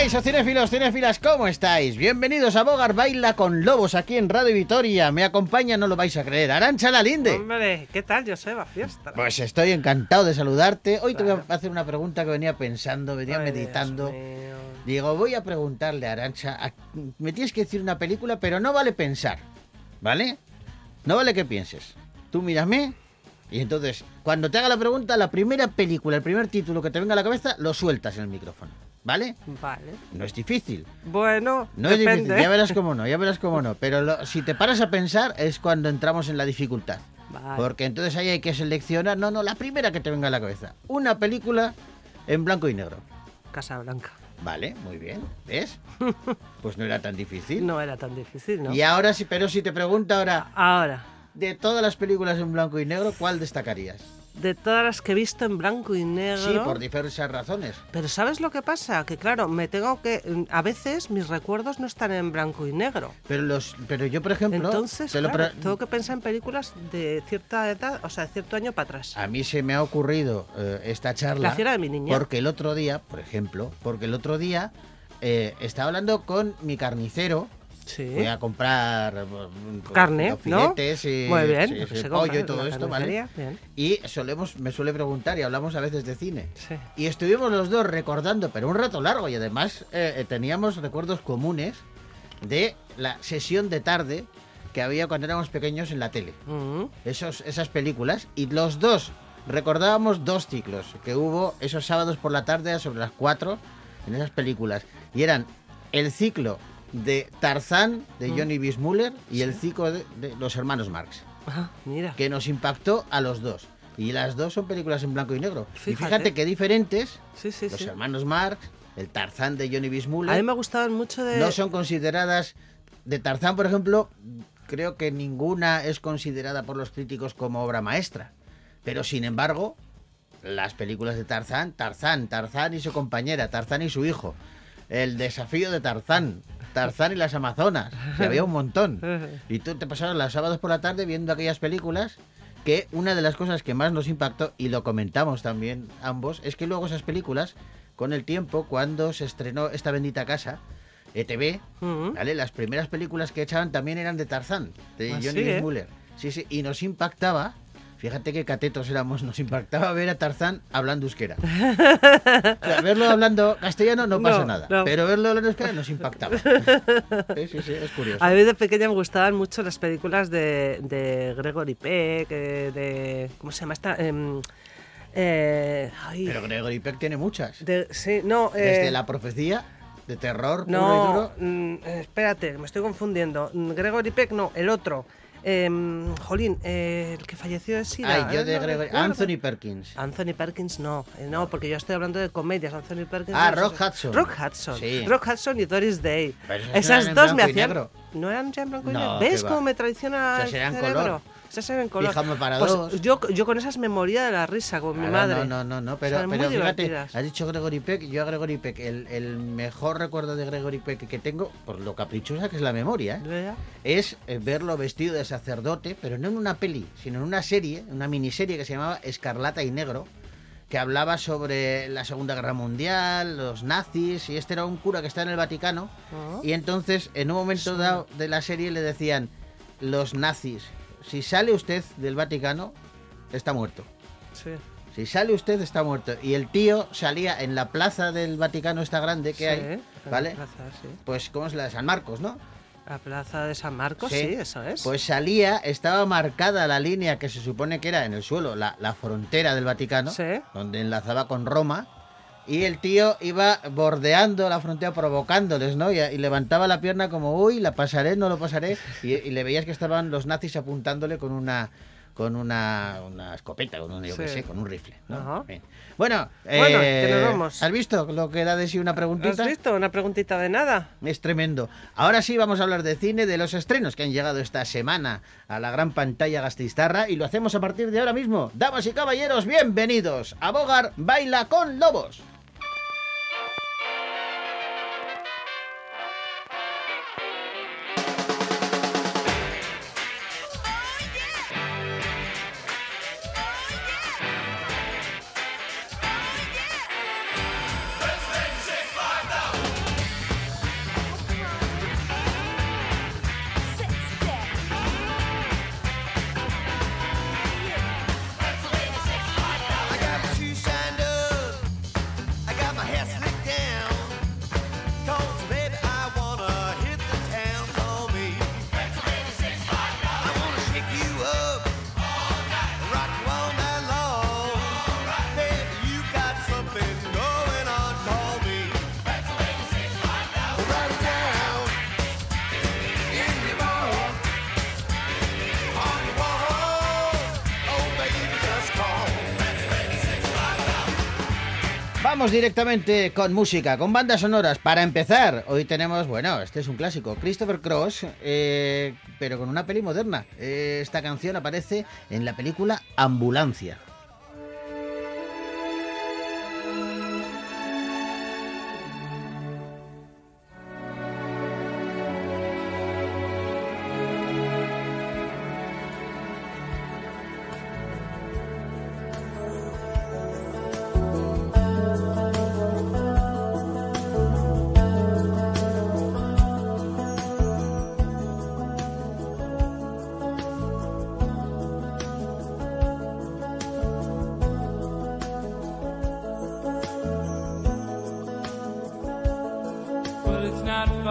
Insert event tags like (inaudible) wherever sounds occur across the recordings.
Caixo, cinéfilos, cinéfilas, ¿cómo estáis? Bienvenidos a Bogar Baila con Lobos aquí en Radio Vitoria. Me acompaña, no lo vais a creer, Arancha Lalinde. Hombre, ¿qué tal, Joseba Fiesta? Pues estoy encantado de saludarte. Hoy te voy a hacer una pregunta que venía pensando, venía Ay, meditando. Digo, voy a preguntarle a Arancha, me tienes que decir una película, pero no vale pensar, ¿vale? No vale que pienses. Tú mírame y entonces, cuando te haga la pregunta, la primera película, el primer título que te venga a la cabeza, lo sueltas en el micrófono, ¿vale? Vale. No es difícil. Bueno, No es difícil, ya verás cómo no, ya verás cómo no. Pero lo- si te paras a pensar es cuando entramos en la dificultad. Vale. Porque entonces ahí hay que seleccionar, no, no, la primera que te venga a la cabeza. Una película en blanco y negro. Casa Blanca. Vale, muy bien. ¿Ves? (laughs) Pues no era tan difícil. No era tan difícil, ¿no? Y ahora sí, pero si te pregunto ahora, Ahora, de todas las películas en blanco y negro, ¿cuál destacarías? De todas las que he visto en blanco y negro. Sí, por diversas razones. Pero ¿sabes lo que pasa? Que claro, me tengo que. A veces mis recuerdos no están en blanco y negro. Pero los, pero yo, por ejemplo, Entonces, te lo claro, tengo que pensar en películas de cierta edad, o sea, de cierto año para atrás. a mí se me ha ocurrido eh, esta charla. La fiera de mi niña. Porque el otro día, por ejemplo, porque el otro día eh, estaba hablando con mi carnicero. Sí. Voy a comprar eh, pues, Carne, ¿no? y, Muy bien. sí, lo que sí, se pollo compra y todo esto, ¿vale? bien. Y solemos, me suele preguntar y hablamos a veces de cine. Sí. Y estuvimos los dos recordando, pero un rato largo, y además eh, eh, teníamos recuerdos comunes de la sesión de tarde que había cuando éramos pequeños en la tele. Mm. Esos, esas películas. Y los dos recordábamos dos ciclos que hubo esos sábados por la tarde sobre las 4 en esas películas. Y eran el ciclo de Tarzán de Mm. Johnny Bismuller y el ciclo de, de los hermanos Marx, Ah, mira. que nos impactó a los dos. Y las dos son películas en blanco y negro. Y Fíjate. qué diferentes Sí, sí, los hermanos Marx, el Tarzán de Johnny A mí Bismuller, me gustaban mucho de. no son consideradas. De Tarzán, por ejemplo, creo que ninguna es considerada por los críticos como obra maestra. Pero sin embargo, las películas de Tarzán, Tarzán, Tarzán y su compañera, Tarzán y su hijo, el desafío de Tarzán, Tarzán y las Amazonas, que había un montón. (laughs) Y tú te pasabas los sábados por la tarde viendo aquellas películas que una de las cosas que más nos impactó, y lo comentamos también ambos, es que luego esas películas, con el tiempo, cuando se estrenó esta bendita casa, ETV. ¿vale? Las primeras películas que echaban también eran de Tarzán, de Ah, Johnny sí, ¿eh? Muller. Sí, sí, y nos impactaba, fíjate qué catetos éramos, nos impactaba ver a Tarzán hablando euskera. (laughs) O sea, verlo hablando castellano no pasa No, nada, no. pero verlo hablando euskera nos impactaba. (laughs) Sí, sí, sí, es curioso. A mí de pequeña me gustaban mucho las películas de, de Gregory Peck, eh, de... ¿Cómo se llama esta? Em, eh, ay, Pero Gregory Peck tiene muchas. de- sí, no... eh, Desde la profecía, de terror puro y No, duro. mm, espérate, me estoy confundiendo. Mm, Gregory Peck, no, el otro. Em, jolín, eh, el que falleció de SIDA. Ay, yo eh, de no Gregory... Anthony Perkins. Anthony Perkins no, eh, no, porque yo estoy hablando de comedias. Anthony Perkins. Ah, no, Rock Hudson. Rock Hudson. Sí. Rock Hudson y Doris Day. Pero esas en dos me hacían. ¿No eran ya en blanco y No, negro? ¿Ves cómo me traiciona Esas el eran cerebro? color. Esas eran color. Pijama para Pues dos. Yo, yo con esas me moría de la risa con mi madre. No, no, no, no, pero, pero fíjate, divertidas. has dicho Gregory Peck, yo a Gregory Peck, el, el mejor recuerdo de Gregory Peck que tengo, por lo caprichosa que es la memoria, ¿eh? Es eh, verlo vestido de sacerdote, pero no en una peli, sino en una serie, una miniserie que se llamaba Escarlata y Negro, que hablaba sobre la Segunda Guerra Mundial, los nazis, y este era un cura que está en el Vaticano, Ah. y entonces en un momento dado de la serie le decían, los nazis, si sale usted del Vaticano, está muerto. Sí. Si sale usted está muerto. Y el tío salía en la plaza del Vaticano esta grande que Sí, hay, ¿vale? plaza, sí. Pues, ¿cómo es la de San Marcos, no? La plaza de San Marcos, sí, eso es. Pues salía, estaba marcada la línea que se supone que era en el suelo, la, la frontera del Vaticano, Sí. donde enlazaba con Roma. Y el tío iba bordeando la frontera, provocándoles, ¿no? Y, y levantaba la pierna como, uy, la pasaré, no lo pasaré. Y, y le veías que estaban los nazis apuntándole con una con una, una escopeta, con un, yo qué sé, con un rifle. ¿no? Ajá. Bien. Bueno, Bueno, eh, que nos vamos. ¿has visto lo que da de sí una preguntita? ¿Has visto? Una preguntita de nada. Es tremendo. Ahora sí vamos a hablar de cine, de los estrenos que han llegado esta semana a la gran pantalla gastistarra y lo hacemos a partir de ahora mismo. Damas y caballeros, bienvenidos a Bogar Baila con Lobos. Directamente con música, con bandas sonoras. Para empezar, hoy tenemos, bueno, este es un clásico, Christopher Cross, eh, pero con una peli moderna. Eh, esta canción aparece en la película Ambulancia.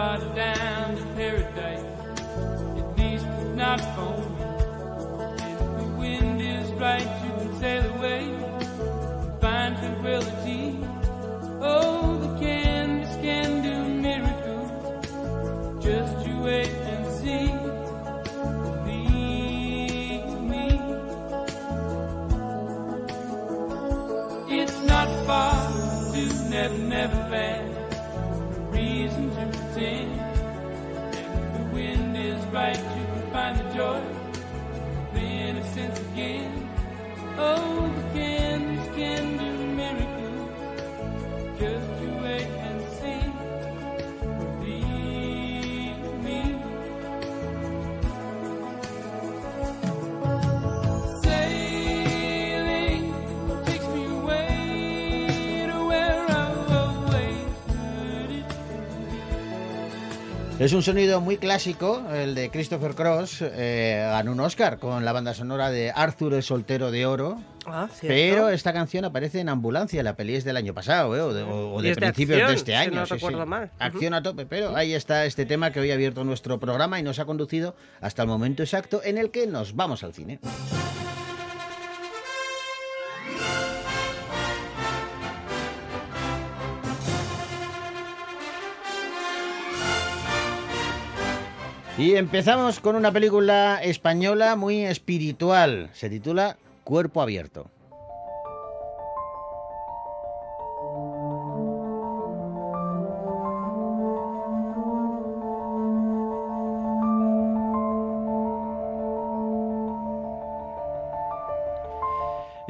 down. Es un sonido muy clásico, el de Christopher Cross. eh, ganó un Oscar con la banda sonora de Arthur el Soltero de Oro. Ah. Pero esta canción aparece en Ambulancia, la peli es del año pasado, ¿eh? o de, o- de principios de este si año. no recuerdo mal. Acción a tope, pero ahí está este tema que hoy ha abierto nuestro programa y nos ha conducido hasta el momento exacto en el que nos vamos al cine. Y empezamos con una película española muy espiritual. Se titula Cuerpo Abierto.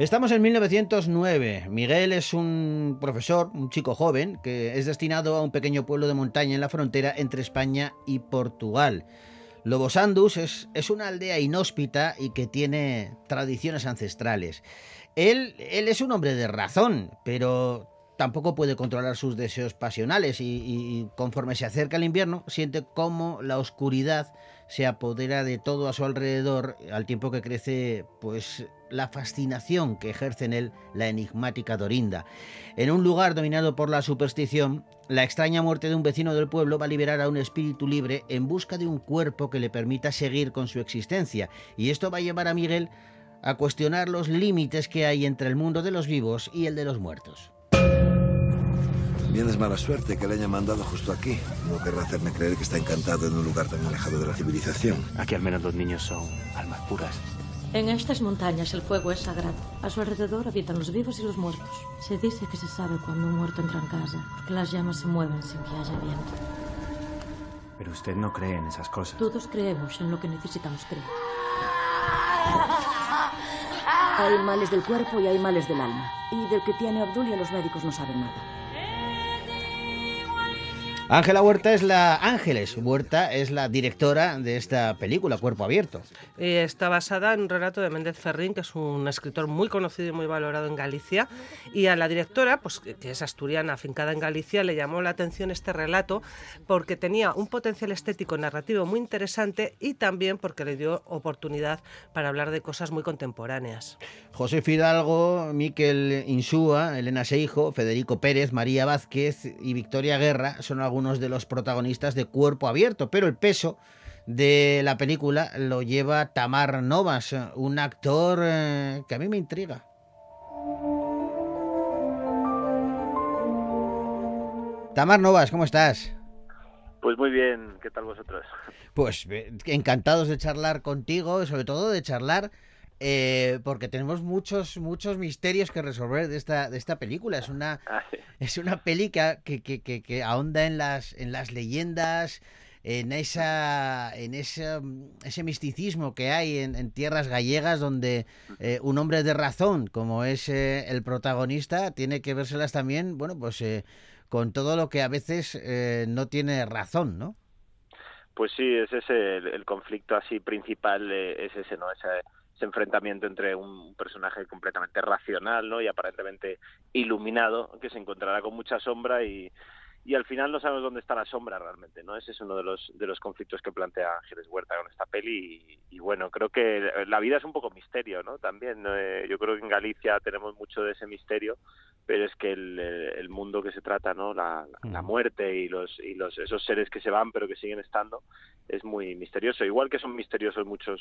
Estamos en 1909. Miguel es un profesor, un chico joven, que es destinado a un pequeño pueblo de montaña en la frontera entre España y Portugal. Lobosandus es, es una aldea inhóspita y que tiene tradiciones ancestrales. Él, él es un hombre de razón, pero tampoco puede controlar sus deseos pasionales y, conforme se acerca el invierno siente cómo la oscuridad se apodera de todo a su alrededor al tiempo que crece pues la fascinación que ejerce en él la enigmática Dorinda. En un lugar dominado por la superstición, la extraña muerte de un vecino del pueblo va a liberar a un espíritu libre en busca de un cuerpo que le permita seguir con su existencia y esto va a llevar a Miguel a cuestionar los límites que hay entre el mundo de los vivos y el de los muertos. Bien es mala suerte que le haya mandado justo aquí. No querrá hacerme creer que está encantado en un lugar tan alejado de la civilización. Aquí al menos los niños son almas puras. En estas montañas el fuego es sagrado. A su alrededor habitan los vivos y los muertos. Se dice que se sabe cuando un muerto entra en casa, porque las llamas se mueven sin que haya viento. Pero usted no cree en esas cosas. Todos creemos en lo que necesitamos creer. Hay males del cuerpo y hay males del alma. Y del que tiene Obdulia los médicos no saben nada. Ángela Huerta es la Ángeles Huerta es la directora de esta película Cuerpo Abierto. Y está basada en un relato de Méndez Ferrín, que es un escritor muy conocido y muy valorado en Galicia. Y a la directora, pues que que es asturiana, afincada en Galicia, le llamó la atención este relato porque tenía un potencial estético narrativo muy interesante y también porque le dio oportunidad para hablar de cosas muy contemporáneas. José Fidalgo, Miquel Insúa, Elena Seijo, Federico Pérez, María Vázquez y Victoria Guerra son algunos de los protagonistas de Cuerpo Abierto, pero el peso de la película lo lleva Tamar Novas, un actor eh, que a mí me intriga. Tamar Novas, ¿cómo estás? Pues muy bien, ¿qué tal vosotros? Pues eh, encantados de charlar contigo, sobre todo de charlar eh, porque tenemos muchos, muchos misterios que resolver de esta, de esta película. Es una, Ah, sí. es una peli que, que, que- que- ahonda en las, en las leyendas, en esa, en ese, ese misticismo que hay en, en tierras gallegas donde eh, un hombre de razón, como es eh, el protagonista, tiene que vérselas también, bueno, pues eh, con todo lo que a veces eh, no tiene razón, ¿no? Pues sí, ese es el, el conflicto así principal, es ese, ¿no? Ese, ese enfrentamiento entre un personaje completamente racional, ¿no? Y aparentemente iluminado, que se encontrará con mucha sombra y, y al final no sabemos dónde está la sombra realmente, ¿no? Ese es uno de los, de los conflictos que plantea Ángeles Huerta con esta peli y, y bueno, creo que la vida es un poco misterio, ¿no? También. Eh, yo creo que en Galicia tenemos mucho de ese misterio, pero es que el, eh, el mundo que se trata, ¿no? La, la Mm. muerte y los y los esos seres que se van pero que siguen estando es muy misterioso. Igual que son misteriosos muchos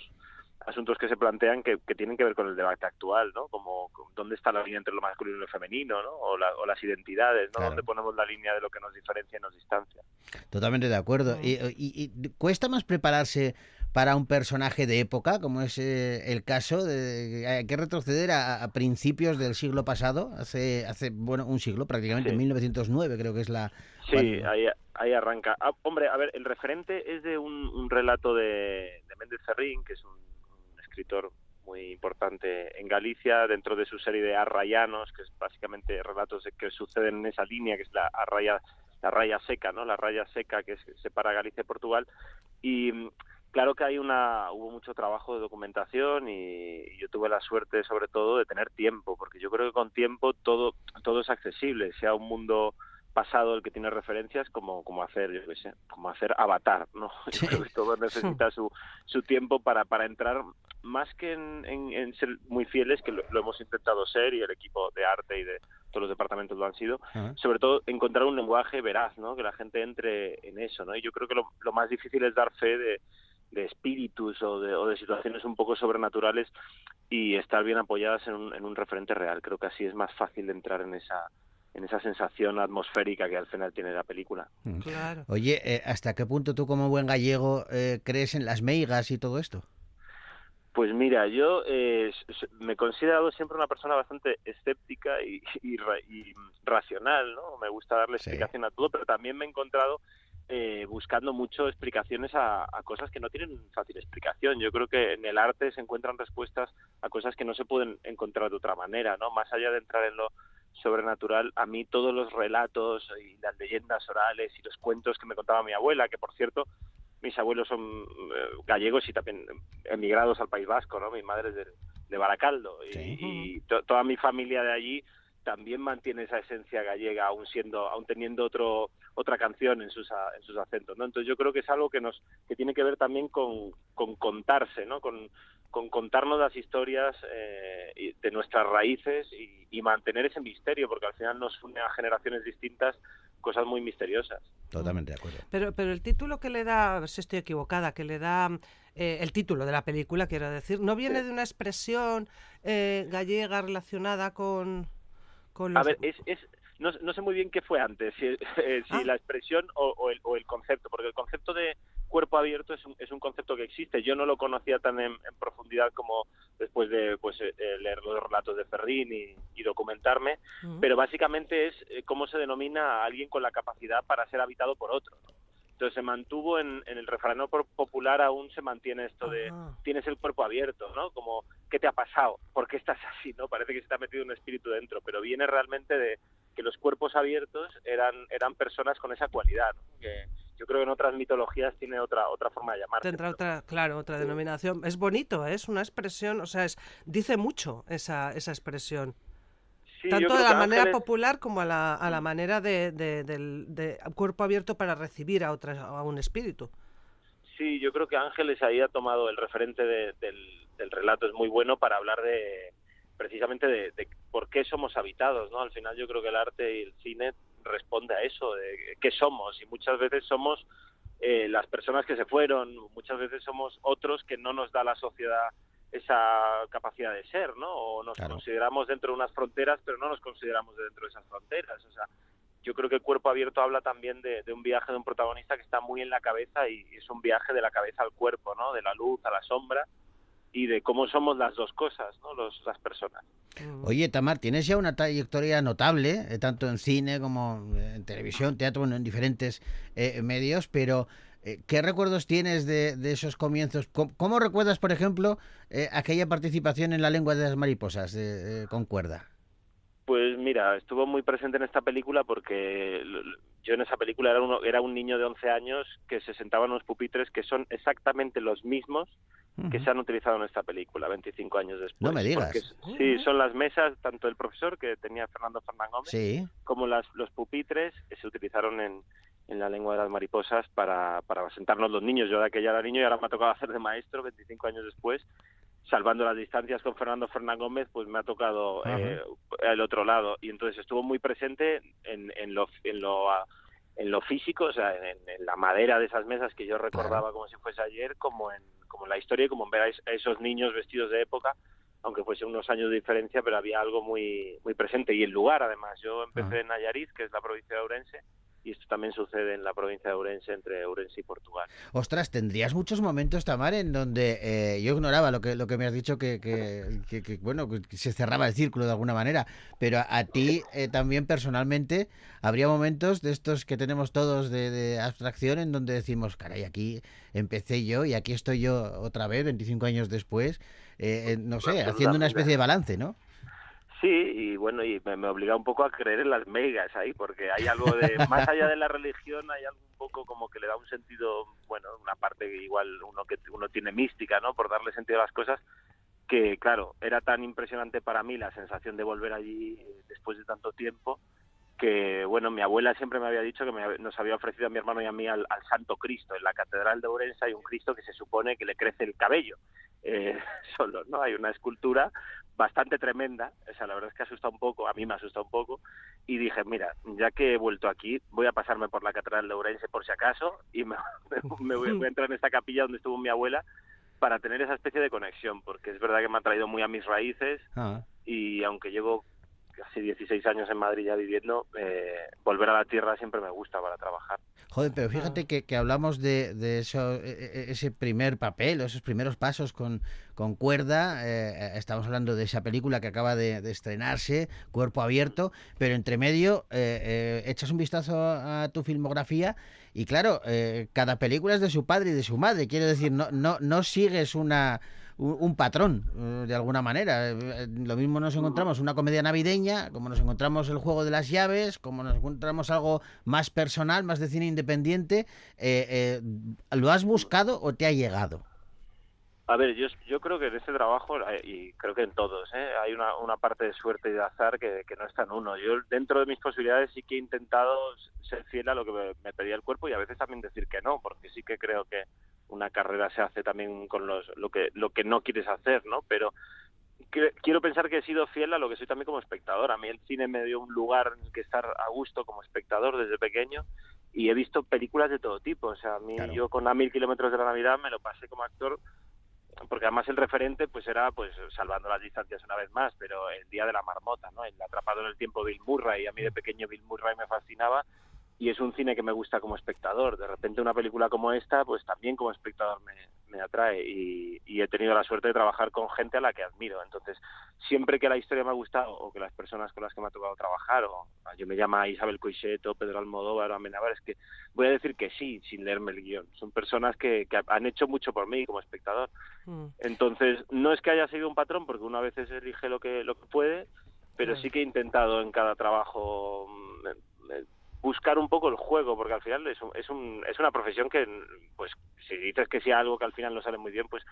asuntos que se plantean que, que tienen que ver con el debate actual, ¿no? Como dónde está la línea entre lo masculino y lo femenino, ¿no? O, la- o las identidades, ¿no? Claro. Dónde ponemos la línea de lo que nos diferencia y nos distancia. Totalmente de acuerdo. Mm. Y, y- y cuesta más prepararse para un personaje de época, como es eh, el caso de hay que retroceder a, a principios del siglo pasado, hace hace bueno un siglo prácticamente, Sí. 1909 creo que es la Sí, ahí, ahí arranca. Ah, hombre, a ver, el referente es de un, un relato de, de Méndez Ferrín, que es un, un escritor muy importante en Galicia, dentro de su serie de Arrayanos, que es básicamente relatos que suceden en esa línea, que es la Arraya, la raya seca, ¿no? La raya seca que separa Galicia y Portugal. Y mm, claro que hay una, hubo mucho trabajo de documentación y, y yo tuve la suerte sobre todo de tener tiempo, porque yo creo que con tiempo todo, todo es accesible, sea un mundo pasado el que tiene referencias como como hacer yo qué sé como hacer Avatar no (laughs) yo creo que todo necesita su su tiempo para para entrar más que en, en- en ser muy fieles que lo, lo hemos intentado ser y el equipo de arte y de todos los departamentos lo han sido sobre todo encontrar un lenguaje veraz no que la gente entre en eso no y yo creo que lo, lo más difícil es dar fe de de espíritus o de, o de situaciones un poco sobrenaturales y estar bien apoyadas en un, en un referente real. Creo que así es más fácil de entrar en esa en esa sensación atmosférica que al final tiene la película. Claro. Oye, eh, ¿hasta qué punto tú como buen gallego eh, crees en las meigas y todo esto? Pues mira, yo eh, me he considerado siempre una persona bastante escéptica y, y ra- y racional, ¿no? Me gusta darle Sí. explicación a todo, pero también me he encontrado eh, buscando mucho explicaciones a, a cosas que no tienen fácil explicación. Yo creo que en el arte se encuentran respuestas a cosas que no se pueden encontrar de otra manera, ¿no? Más allá de entrar en lo sobrenatural, a mí todos los relatos y las leyendas orales y los cuentos que me contaba mi abuela, que por cierto, mis abuelos son eh, gallegos y también emigrados al País Vasco, ¿no? Mi madre es de, de Baracaldo y, Sí. y to- toda mi familia de allí también mantiene esa esencia gallega, aún siendo, aún teniendo otro otra canción en sus a- en sus acentos, ¿no? Entonces yo creo que es algo que nos que tiene que ver también con, con contarse, ¿no? Con, con contarnos las historias eh, de nuestras raíces y, y mantener ese misterio, porque al final nos une a generaciones distintas cosas muy misteriosas. Totalmente de acuerdo. Pero, pero el título que le da, a ver si estoy equivocada, que le da eh, el título de la película, quiero decir, ¿no viene Sí. de una expresión eh, gallega relacionada con, con A los... ver, es, es no, no sé muy bien qué fue antes, si, eh, si Ah. la expresión o, o el, o el concepto, porque el concepto de cuerpo abierto es un, es un concepto que existe. Yo no lo conocía tan en, en profundidad como después de pues, eh, eh, leer los relatos de Ferrín y, y documentarme, Mm. pero básicamente es eh, cómo se denomina a alguien con la capacidad para ser habitado por otro. ¿no? Entonces se mantuvo en, en el por- popular, aún se mantiene esto de tienes el cuerpo abierto, ¿no? Como, ¿qué te ha pasado? ¿Por qué estás así, no? Parece que se te ha metido un espíritu dentro, pero viene realmente de que los cuerpos abiertos eran, eran personas con esa cualidad, ¿no? Que yo creo que en otras mitologías tiene otra, otra forma de llamarse. Tendrá otra, claro, otra denominación. Es bonito, ¿eh? es una expresión, o sea, es, dice mucho esa, esa expresión. Sí, Tanto de la manera Ángeles- popular como a la, a la manera de, de- del de cuerpo abierto para recibir a, otra, a un espíritu. Sí, yo creo que Ángeles ahí ha tomado el referente de- del, del relato, es muy bueno para hablar de precisamente de, de por qué somos habitados, ¿no? Al final yo creo que el arte y el cine responde a eso, de qué somos, y muchas veces somos eh, las personas que se fueron, muchas veces somos otros que no nos da la sociedad esa capacidad de ser, ¿no? O nos Claro. consideramos dentro de unas fronteras, pero no nos consideramos de dentro de esas fronteras, o sea, yo creo que el cuerpo abierto habla también de, de un viaje de un protagonista que está muy en la cabeza y es un viaje de la cabeza al cuerpo, ¿no? De la luz a la sombra y de cómo somos las dos cosas, ¿no? Los, las personas. Oye, Tamar, tienes ya una trayectoria notable, eh, tanto en cine como en televisión, teatro, bueno, en diferentes eh, medios, pero eh, ¿qué recuerdos tienes de, de esos comienzos? ¿Cómo, cómo recuerdas, por ejemplo, eh, aquella participación en La lengua de las mariposas de, eh, con cuerda? Pues mira, estuvo muy presente en esta película porque yo en esa película era, uno, era un niño de 11 años que se sentaba en unos pupitres que son exactamente los mismos que se han utilizado en esta película 25 años después. No me digas. Porque sí, son las mesas, tanto el profesor que tenía Fernando Fernán Gómez, Sí. como las, los pupitres que se utilizaron en, en la lengua de las mariposas para, para sentarnos los niños. Yo de aquella era niño y ahora me ha tocado hacer de maestro 25 años después. Salvando las distancias con Fernando Fernán Gómez, pues me ha tocado eh, el otro lado. Y entonces estuvo muy presente en, en lo, en lo en lo físico, o sea, en, en la madera de esas mesas que yo recordaba como si fuese ayer, como en, como en la historia y como en ver a, es- a esos niños vestidos de época, aunque fuese unos años de diferencia, pero había algo muy muy presente. Y el lugar, además, yo empecé Ajá. en Nayarit, que es la provincia de Ourense, y esto también sucede en la provincia de Ourense, entre Ourense y Portugal. Ostras, tendrías muchos momentos, Tamar, en donde eh, yo ignoraba lo que, lo que me has dicho, que, que, que- que, bueno, que se cerraba el círculo de alguna manera, pero a, a ti eh, también personalmente habría momentos de estos que tenemos todos de, de abstracción en donde decimos, caray, aquí empecé yo y aquí estoy yo otra vez, 25 años después, eh, eh, no sé, haciendo una especie de balance, ¿no? Sí, y bueno, y me, me obliga un poco a creer en las megas ahí, porque hay algo de, (laughs) más allá de la religión, hay algo un poco como que le da un sentido, bueno, una parte que igual uno que uno tiene mística, ¿no? Por darle sentido a las cosas, que claro, era tan impresionante para mí la sensación de volver allí eh, después de tanto tiempo, que bueno, mi abuela siempre me había dicho que me nos había ofrecido a mi hermano y a mí al, al Santo Cristo. En la Catedral de Ourense hay un Cristo que se supone que le crece el cabello eh, (laughs) solo, ¿no? Hay una escultura bastante tremenda, o sea, la verdad es que asusta un poco, a mí me asusta un poco, y dije, mira, ya que he vuelto aquí, voy a pasarme por la Catedral de Ourense por si acaso, y me, (laughs) me voy, voy a entrar en esta capilla donde estuvo mi abuela para tener esa especie de conexión, porque es verdad que me ha traído muy a mis raíces, Ah. y aunque llevo casi 16 años en Madrid ya viviendo, eh, volver a la tierra siempre me gusta para trabajar. Joder, pero fíjate que, que hablamos de, de eso, e- e- ese primer papel, o esos primeros pasos con, con cuerda. eh, estamos hablando de esa película que acaba de, de estrenarse, Cuerpo Abierto, pero entre medio eh, eh, echas un vistazo a tu filmografía y claro, eh, cada película es de su padre y de su madre. Quiero decir, no, no, no sigues una un, patrón, eh, de alguna manera. Eh, Lo mismo nos encontramos una comedia navideña, como nos encontramos el juego de las llaves, como nos encontramos algo más personal, más de cine independiente. Eh, eh, ¿Lo has buscado o te ha llegado? A ver, yo, yo creo que en este trabajo, eh, y creo que en todos, ¿eh? hay una, parte de suerte y de azar que, no está en uno. Yo, dentro de mis posibilidades, sí que he intentado ser fiel a lo que me pedía el cuerpo y a veces también decir que no, porque sí que creo que una carrera se hace también con los, lo, que, lo que no quieres hacer, ¿no? Pero que- quiero pensar que he sido fiel a lo que soy también como espectador. A mí el cine me dio un lugar en el que estar a gusto como espectador desde pequeño y he visto películas de todo tipo. O sea, a mí Claro. yo con A Mil Kilómetros de la Navidad me lo pasé como actor porque además el referente pues era pues salvando las distancias una vez más, pero el día de la marmota, ¿no? El atrapado en el tiempo Bill Murray, y a mí de pequeño Bill Murray me fascinaba y es un cine que me gusta como espectador. De repente una película como esta, pues también como espectador me, me atrae y, y he tenido la suerte de trabajar con gente a la que admiro. Entonces, siempre que la historia me ha gustado o que las personas con las que me ha tocado trabajar, o yo me llama Isabel Coixet o Pedro Almodóvar o Amenábar, es que voy a decir que sí, sin leerme el guion. Son personas que, que han hecho mucho por mí como espectador. Mm. Entonces, no es que haya seguido un patrón, porque uno a veces elige lo que, lo que puede, pero sí que he intentado en cada trabajo mm, buscar un poco el juego, porque al final es, un- es, un, es una profesión que, pues, si dices que sea algo que al final no sale muy bien, pues,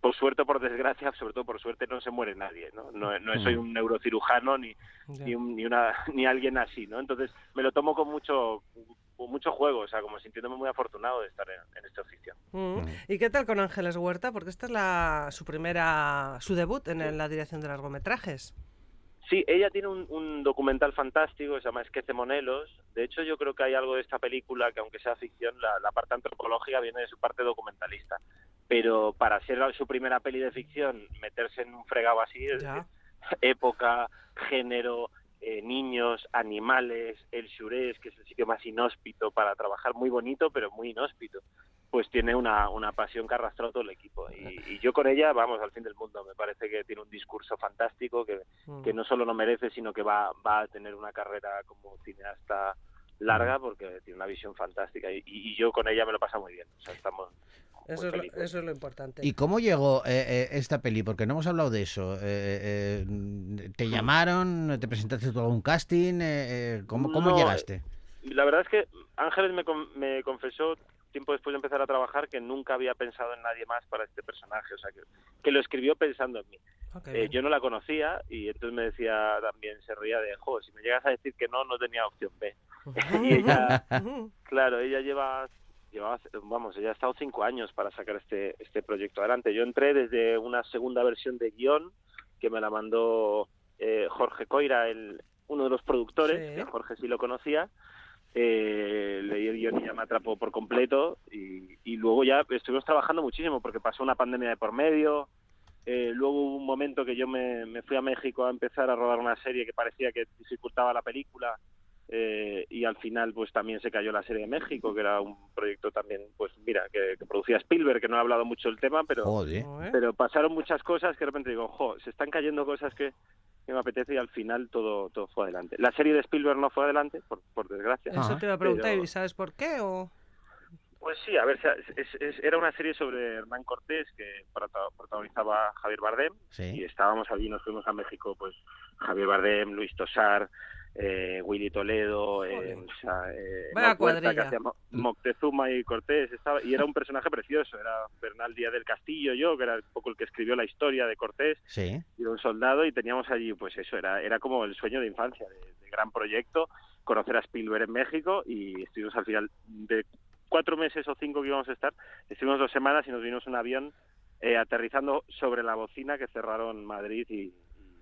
por suerte o por desgracia, sobre todo por suerte, no se muere nadie, ¿no? No, no soy un neurocirujano ni, ni, un- ni, una, (laughs) ni alguien así, ¿no? Entonces, me lo tomo con mucho, con mucho juego, o sea, como sintiéndome muy afortunado de estar en, en este oficio. Mm. ¿Y qué tal con Ángeles Huerta? Porque esta es la, su primera, su debut en, en la dirección de largometrajes. Sí, ella tiene un, un documental fantástico que se llama Esquece Monelos. De hecho, yo creo que hay algo de esta película que, aunque sea ficción, la, la parte antropológica viene de su parte documentalista. Pero para ser su primera peli de ficción, meterse en un fregado así, es decir, (laughs) época, género, eh, niños, animales, el Xurés, que es el sitio más inhóspito para trabajar, muy bonito, pero muy inhóspito. pues tiene una, una pasión que ha arrastrado todo el equipo. Y, y yo con ella, vamos, al fin del mundo. Me parece que tiene un discurso fantástico que, Mm. que no solo lo merece, sino que va, va a tener una carrera como cineasta larga Mm. porque tiene una visión fantástica. Y, y yo con ella me lo pasa muy bien. O sea, estamos Eso es, lo, felices. eso es lo importante. ¿Y cómo llegó eh, eh, esta peli? Porque no hemos hablado de eso. Eh, eh, ¿Te llamaron? ¿Te presentaste tú a un casting? Eh, eh, ¿Cómo, cómo No, llegaste? La verdad es que Ángeles me, con- me confesó tiempo después de empezar a trabajar que nunca había pensado en nadie más para este personaje, o sea, que, que lo escribió pensando en mí. Yo no la conocía y entonces me decía también, se reía de, jo, si me llegas a decir que no, no tenía opción B. (laughs) y ella, claro, ella lleva, llevaba, vamos, ella ha estado cinco años para sacar este, este proyecto adelante. Yo entré desde una segunda versión de guion que me la mandó eh, Jorge Coira, el, uno de los productores, Sí. que Jorge sí lo conocía. Eh, leí el guion y ya me atrapó por completo y, y luego ya estuvimos trabajando muchísimo porque pasó una pandemia de por medio, eh, luego hubo un momento que yo me, me fui a México a empezar a rodar una serie que parecía que dificultaba la película eh, y al final pues también se cayó la serie de México, que era un proyecto también, pues mira, que, que producía Spielberg, que no he hablado mucho del tema, pero, Joder. Joder. pero pasaron muchas cosas que de repente digo, jo, se están cayendo cosas que, que me apetece y al final todo, todo fue adelante. La serie de Spielberg no fue adelante, por, por desgracia. Eso te iba a preguntar, pero- ¿y sabes por qué? O... Pues sí, a ver, es- es- era una serie sobre Hernán Cortés que prota- protagonizaba Javier Bardem y estábamos allí, nos fuimos a México, pues Javier Bardem, Luis Tosar, eh, Willy Toledo, eh, Joder. o sea, eh, Vaya Enoch Huerta, que cuadrilla. hacía Mo- Moctezuma y Cortés, estaba, y era un personaje precioso, era Bernal Díaz del Castillo, yo, que era un poco el que escribió la historia de Cortés, Sí. y era un soldado y teníamos allí, pues eso, era, era como el sueño de infancia, de, de gran proyecto, conocer a Spielberg en México y estuvimos al final de cuatro meses o cinco que íbamos a estar, estuvimos dos semanas y nos vimos un avión eh, aterrizando sobre la bocina que cerraron Madrid y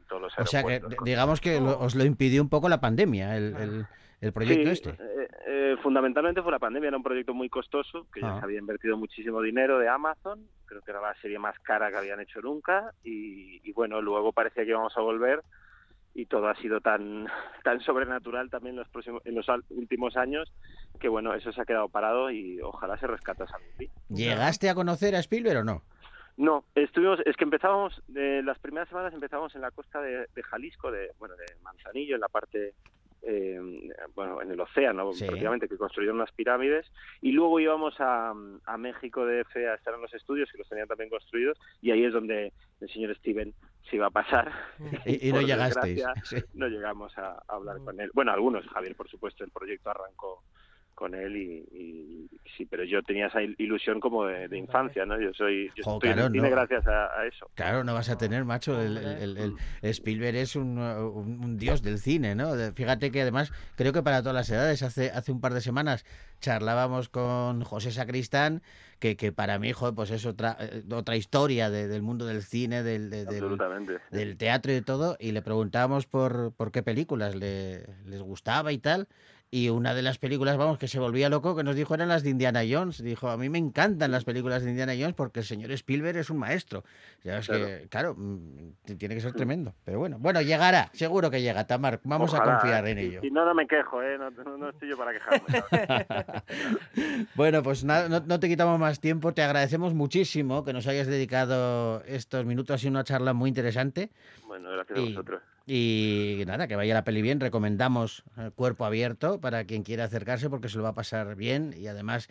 todos los O sea que digamos que lo- os lo impidió un poco la pandemia, el, el- el proyecto Sí, este. eh, eh, fundamentalmente fue la pandemia, era un proyecto muy costoso, que ya Ah. se había invertido muchísimo dinero de Amazon, creo que era la serie más cara que habían hecho nunca, y, y bueno, luego parecía que íbamos a volver y todo ha sido tan (laughs) tan sobrenatural también en los próximos en los últimos años que bueno eso se ha quedado parado y ojalá se rescatase algún día. ¿Llegaste a conocer a Spielberg o no? No, estuvimos, es que empezábamos, de las primeras semanas empezábamos en la costa de, de Jalisco, de bueno, de Manzanillo, en la parte, eh, bueno, en el océano Sí. prácticamente, que construyeron unas pirámides, y luego íbamos a, a México DF a estar en los estudios, que los tenían también construidos, y ahí es donde el señor Steven se iba a pasar. (laughs) (laughs) Y, y no llegasteis. (laughs) Sí. no llegamos a, a hablar con él. Bueno, algunos, Javier, por supuesto, el proyecto arrancó con él y, y- sí, pero yo tenía esa il- ilusión como de, de infancia, ¿no? Yo soy, yo Jo, estoy en claro, el cine no. gracias a, a eso. Claro, no vas a tener, macho. El, el- el- el Spielberg es un, un- un dios del cine, ¿no? Fíjate que además, creo que para todas las edades, hace, hace un par de semanas charlábamos con José Sacristán, que, que para mi hijo, pues es otra, eh, otra historia de- del mundo del cine, del, de- del, del teatro y de todo, y le preguntábamos por, por qué películas le, les gustaba y tal. Y una de las películas, vamos, que se volvía loco, que nos dijo eran las de Indiana Jones. Dijo, a mí me encantan las películas de Indiana Jones porque el señor Spielberg es un maestro. Ya es que, claro, mm, tiene que ser tremendo. Pero bueno, bueno, llegará, seguro que llega, Tamar. Vamos a confiar ¿eh? en ello. Si no, no me quejo, ¿eh? No, no- no estoy yo para quejarme. (laughs) Bueno, pues nada, no, no te quitamos más tiempo. Te agradecemos muchísimo que nos hayas dedicado estos minutos. Ha sido una charla muy interesante. bueno, gracias a Y- vosotros. Y nada, que vaya la peli bien. Recomendamos eh, Cuerpo Abierto para quien quiera acercarse porque se lo va a pasar bien. Y además,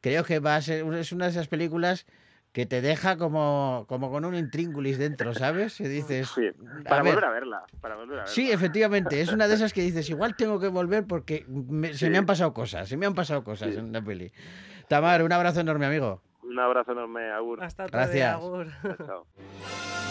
creo que va a ser es una de esas películas que te deja como, como con un intríngulis dentro, ¿sabes? Y dices. Sí, a para ver, volver a verla. Para volver a verla. Sí, efectivamente, es una de esas que dices, igual tengo que volver porque me- se Sí. me han pasado cosas, se me han pasado cosas Sí. en la peli. Tamar, un abrazo enorme, amigo. Un abrazo enorme, Agur. Hasta día, Gracias. Agur. Chao, (laughs)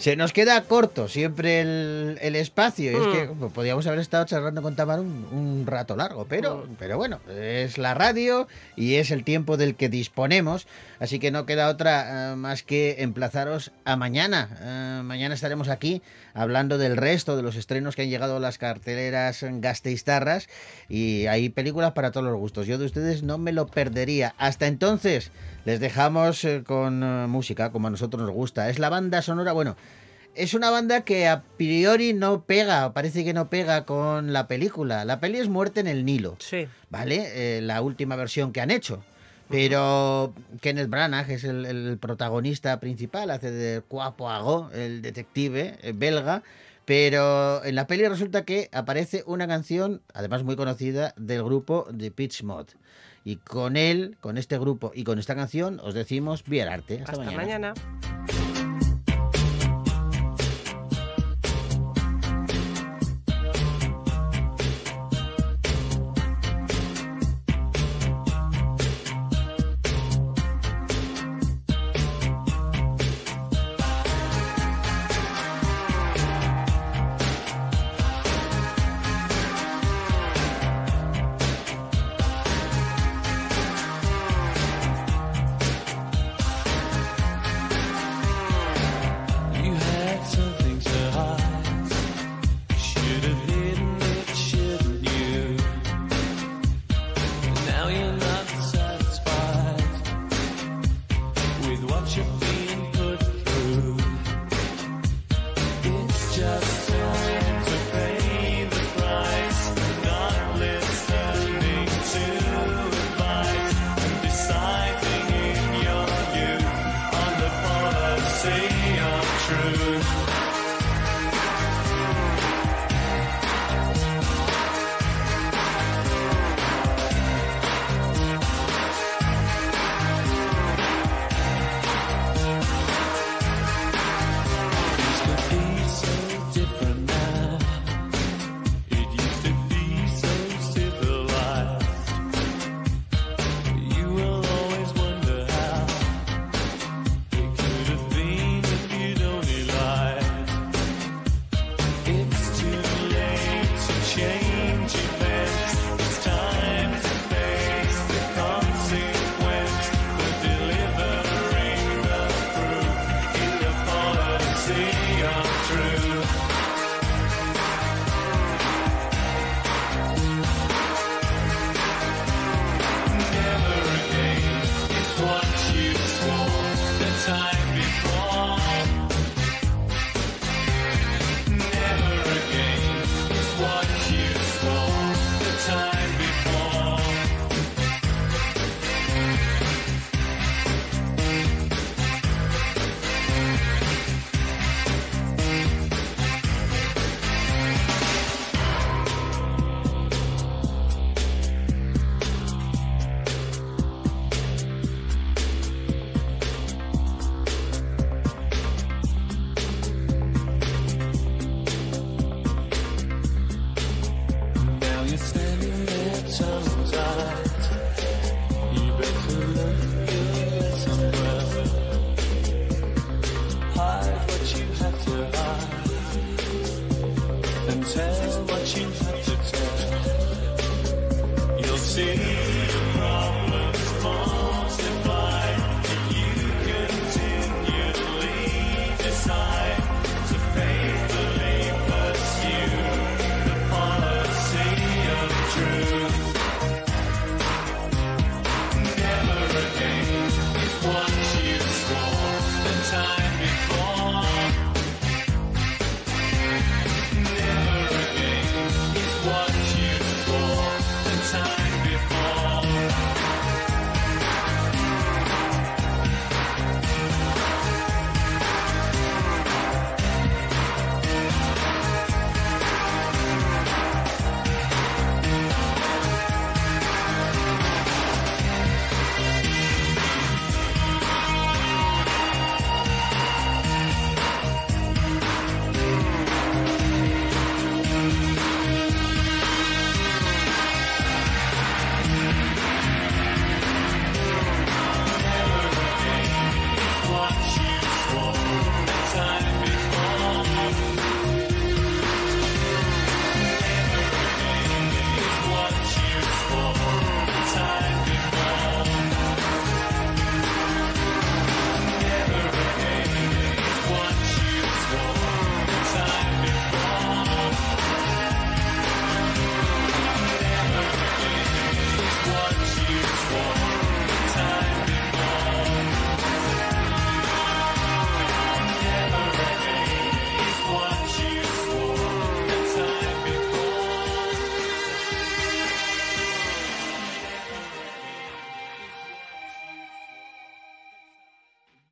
Se nos queda corto siempre el, el espacio. Y es Mm. que pues, podíamos haber estado charlando con Tamar un, un rato largo, pero, pero bueno, es la radio y es el tiempo del que disponemos. Así que no queda otra eh, más que emplazaros a mañana. Eh, mañana estaremos aquí hablando del resto de los estrenos que han llegado a las carteleras gasteiztarras. Y hay películas para todos los gustos. Yo de ustedes no me lo perdería. Hasta entonces, les dejamos eh, con eh, música como a nosotros nos gusta. Es la banda sonora, bueno. es una banda que a priori no pega, parece que no pega con la película. La peli es Muerte en el Nilo, Sí. ¿vale? Eh, la última versión que han hecho. Pero Kenneth Branagh es el, el protagonista principal, hace de Poirot, el detective belga. Pero en la peli resulta que aparece una canción, además muy conocida, del grupo de Pitch Mod. Y con él, con este grupo y con esta canción, os decimos Vía el arte. Hasta, Hasta mañana. to tell. You'll see.